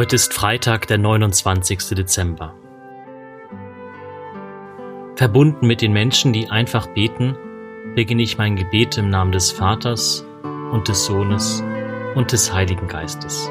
Heute ist Freitag, der 29. Dezember. Verbunden mit den Menschen, die einfach beten, beginne ich mein Gebet im Namen des Vaters und des Sohnes und des Heiligen Geistes.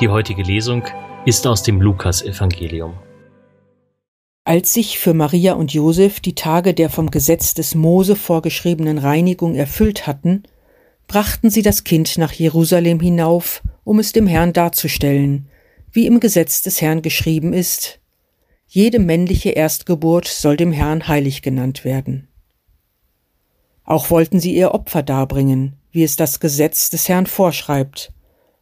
Die heutige Lesung ist aus dem Lukas-Evangelium. Als sich für Maria und Josef die Tage der vom Gesetz des Mose vorgeschriebenen Reinigung erfüllt hatten, brachten sie das Kind nach Jerusalem hinauf, um es dem Herrn darzustellen, wie im Gesetz des Herrn geschrieben ist, jede männliche Erstgeburt soll dem Herrn heilig genannt werden. Auch wollten sie ihr Opfer darbringen, wie es das Gesetz des Herrn vorschreibt,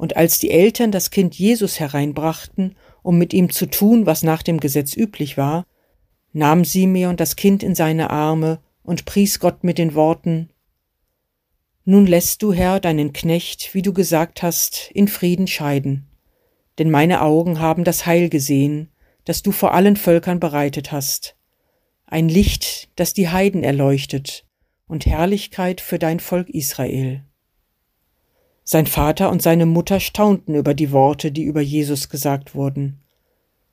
und als die Eltern das Kind Jesus hereinbrachten, um mit ihm zu tun, was nach dem Gesetz üblich war, nahm Simeon das Kind in seine Arme und pries Gott mit den Worten Nun lässt du, Herr, deinen Knecht, wie du gesagt hast, in Frieden scheiden, denn meine Augen haben das Heil gesehen, das du vor allen Völkern bereitet hast, ein Licht, das die Heiden erleuchtet, und Herrlichkeit für dein Volk Israel. Sein Vater und seine Mutter staunten über die Worte, die über Jesus gesagt wurden.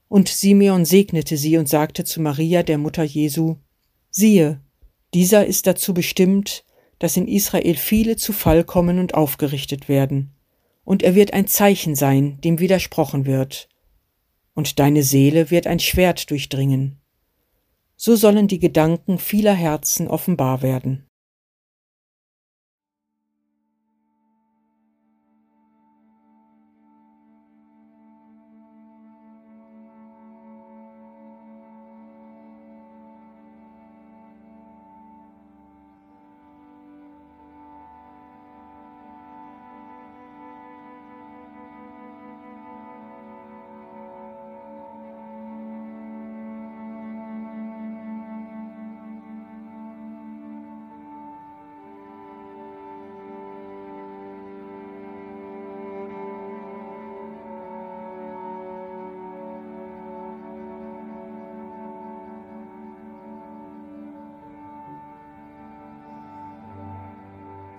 Und Simeon segnete sie und sagte zu Maria, der Mutter Jesu, siehe, dieser ist dazu bestimmt, dass in Israel viele zu Fall kommen und aufgerichtet werden, und er wird ein Zeichen sein, dem widersprochen wird, und deine Seele wird ein Schwert durchdringen. So sollen die Gedanken vieler Herzen offenbar werden.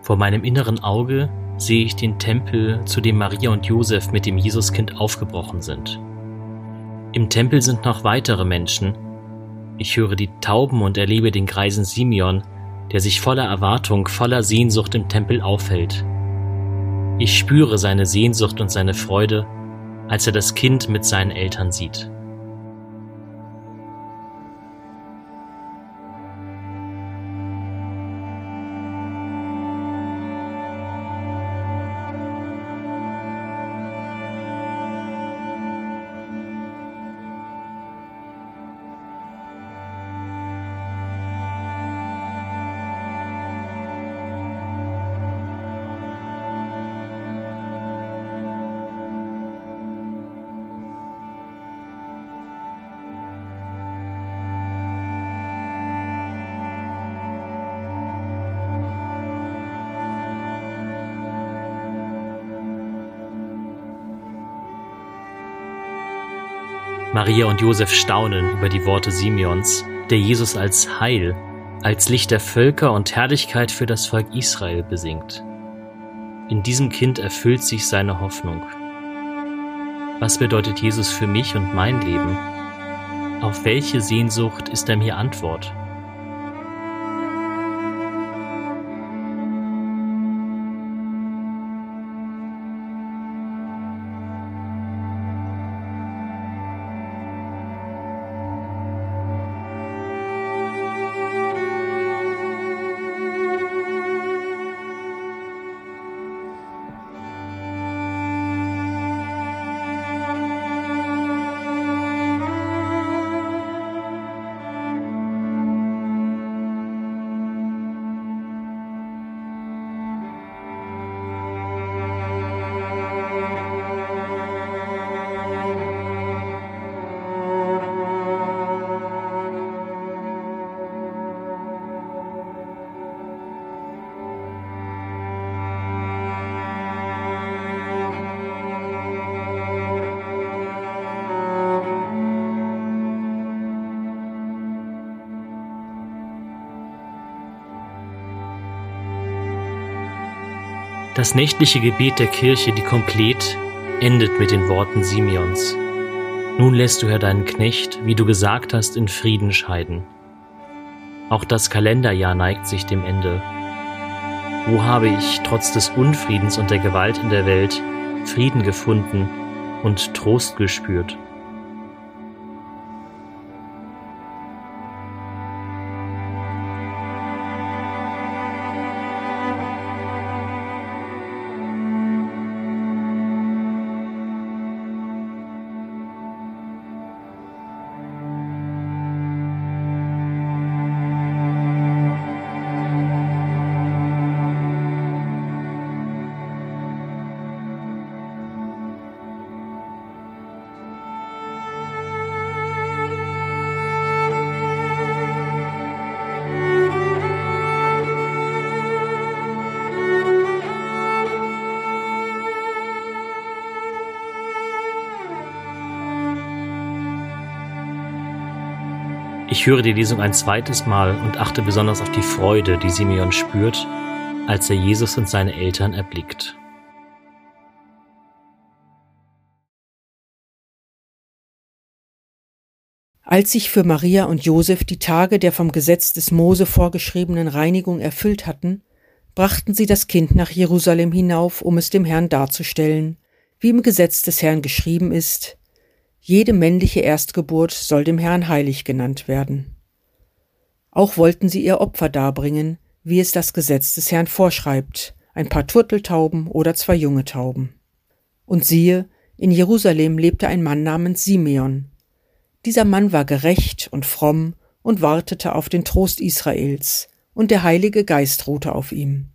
Vor meinem inneren Auge sehe ich den Tempel, zu dem Maria und Josef mit dem Jesuskind aufgebrochen sind. Im Tempel sind noch weitere Menschen. Ich höre die Tauben und erlebe den greisen Simeon, der sich voller Erwartung, voller Sehnsucht im Tempel aufhält. Ich spüre seine Sehnsucht und seine Freude, als er das Kind mit seinen Eltern sieht. Maria und Josef staunen über die Worte Simeons, der Jesus als Heil, als Licht der Völker und Herrlichkeit für das Volk Israel besingt. In diesem Kind erfüllt sich seine Hoffnung. Was bedeutet Jesus für mich und mein Leben? Auf welche Sehnsucht ist er mir Antwort? Das nächtliche Gebet der Kirche, die Komplett, endet mit den Worten Simeons. Nun lässt du Herr deinen Knecht, wie du gesagt hast, in Frieden scheiden. Auch das Kalenderjahr neigt sich dem Ende. Wo habe ich trotz des Unfriedens und der Gewalt in der Welt Frieden gefunden und Trost gespürt? Ich höre die Lesung ein zweites Mal und achte besonders auf die Freude, die Simeon spürt, als er Jesus und seine Eltern erblickt. Als sich für Maria und Josef die Tage der vom Gesetz des Mose vorgeschriebenen Reinigung erfüllt hatten, brachten sie das Kind nach Jerusalem hinauf, um es dem Herrn darzustellen, wie im Gesetz des Herrn geschrieben ist, jede männliche Erstgeburt soll dem Herrn heilig genannt werden. Auch wollten sie ihr Opfer darbringen, wie es das Gesetz des Herrn vorschreibt, ein paar Turteltauben oder zwei junge Tauben. Und siehe, in Jerusalem lebte ein Mann namens Simeon. Dieser Mann war gerecht und fromm und wartete auf den Trost Israels, und der Heilige Geist ruhte auf ihm.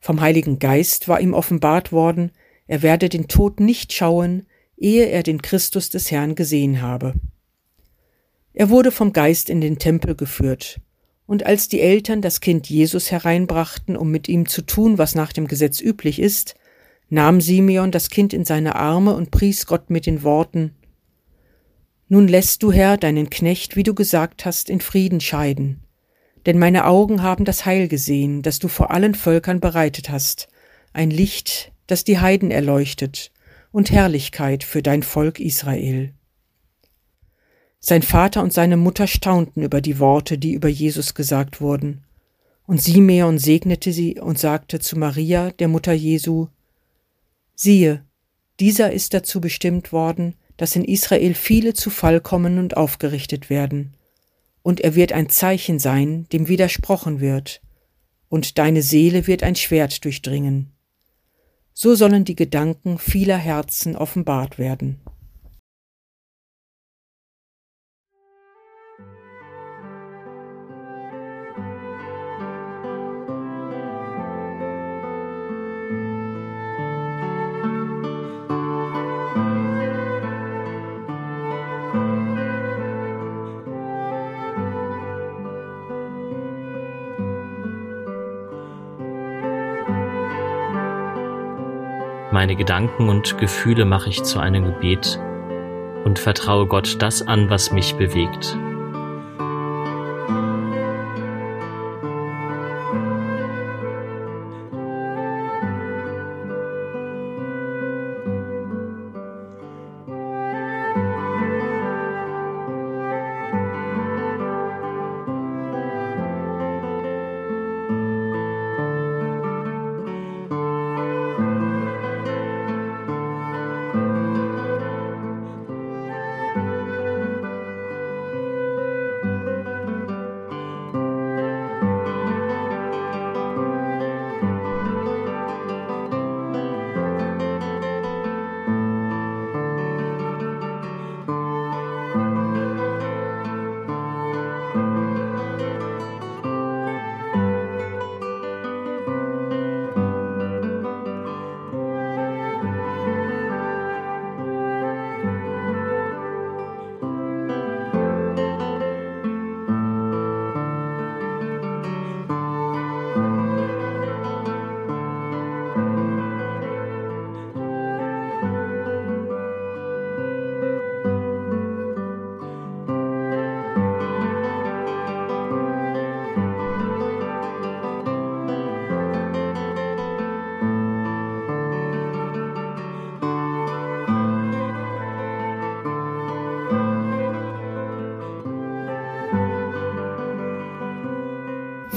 Vom Heiligen Geist war ihm offenbart worden, er werde den Tod nicht schauen, ehe er den Christus des Herrn gesehen habe. Er wurde vom Geist in den Tempel geführt, und als die Eltern das Kind Jesus hereinbrachten, um mit ihm zu tun, was nach dem Gesetz üblich ist, nahm Simeon das Kind in seine Arme und pries Gott mit den Worten Nun lässt du, Herr, deinen Knecht, wie du gesagt hast, in Frieden scheiden. Denn meine Augen haben das Heil gesehen, das du vor allen Völkern bereitet hast, ein Licht, das die Heiden erleuchtet und Herrlichkeit für dein Volk Israel. Sein Vater und seine Mutter staunten über die Worte, die über Jesus gesagt wurden. Und Simeon segnete sie und sagte zu Maria, der Mutter Jesu, Siehe, dieser ist dazu bestimmt worden, dass in Israel viele zu Fall kommen und aufgerichtet werden. Und er wird ein Zeichen sein, dem widersprochen wird, und deine Seele wird ein Schwert durchdringen so sollen die Gedanken vieler Herzen offenbart werden. Meine Gedanken und Gefühle mache ich zu einem Gebet, und vertraue Gott das an, was mich bewegt.